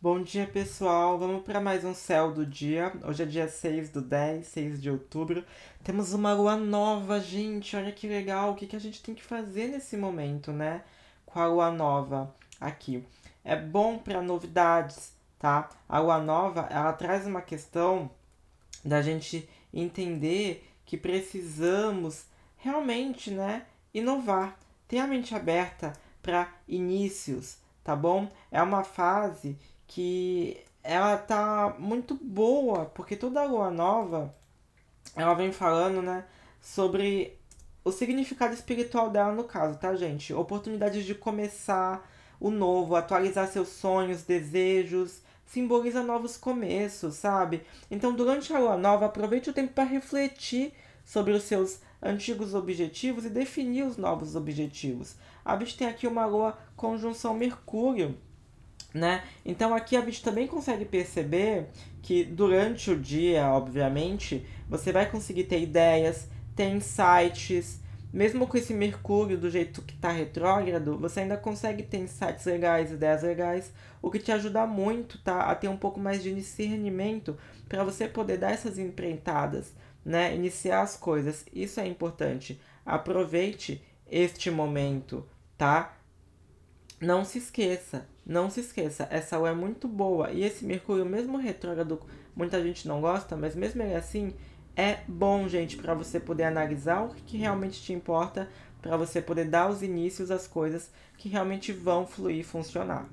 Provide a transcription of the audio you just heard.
Bom dia, pessoal. Vamos para mais um céu do dia. Hoje é dia 6 do 10, 6 de outubro. Temos uma lua nova, gente. Olha que legal. O que, que a gente tem que fazer nesse momento, né? Com a lua nova aqui. É bom para novidades, tá? A lua nova, ela traz uma questão da gente entender que precisamos realmente, né, inovar, ter a mente aberta para inícios, tá bom? É uma fase que ela tá muito boa, porque toda a lua nova ela vem falando, né, sobre o significado espiritual dela no caso, tá, gente? Oportunidades de começar o novo, atualizar seus sonhos, desejos, simboliza novos começos, sabe? Então, durante a lua nova, aproveite o tempo para refletir sobre os seus antigos objetivos e definir os novos objetivos. A gente tem aqui uma lua conjunção Mercúrio, né? Então aqui a gente também consegue perceber que durante o dia, obviamente, você vai conseguir ter ideias, ter insights, mesmo com esse Mercúrio do jeito que está retrógrado, você ainda consegue ter insights legais, ideias legais, o que te ajuda muito tá, a ter um pouco mais de discernimento para você poder dar essas empreitadas, né? Iniciar as coisas. Isso é importante. Aproveite este momento, tá? Não se esqueça, não se esqueça, essa lua é muito boa. E esse Mercúrio, mesmo retrógrado, muita gente não gosta, mas mesmo ele assim, é bom, gente, para você poder analisar o que realmente te importa, para você poder dar os inícios às coisas que realmente vão fluir e funcionar.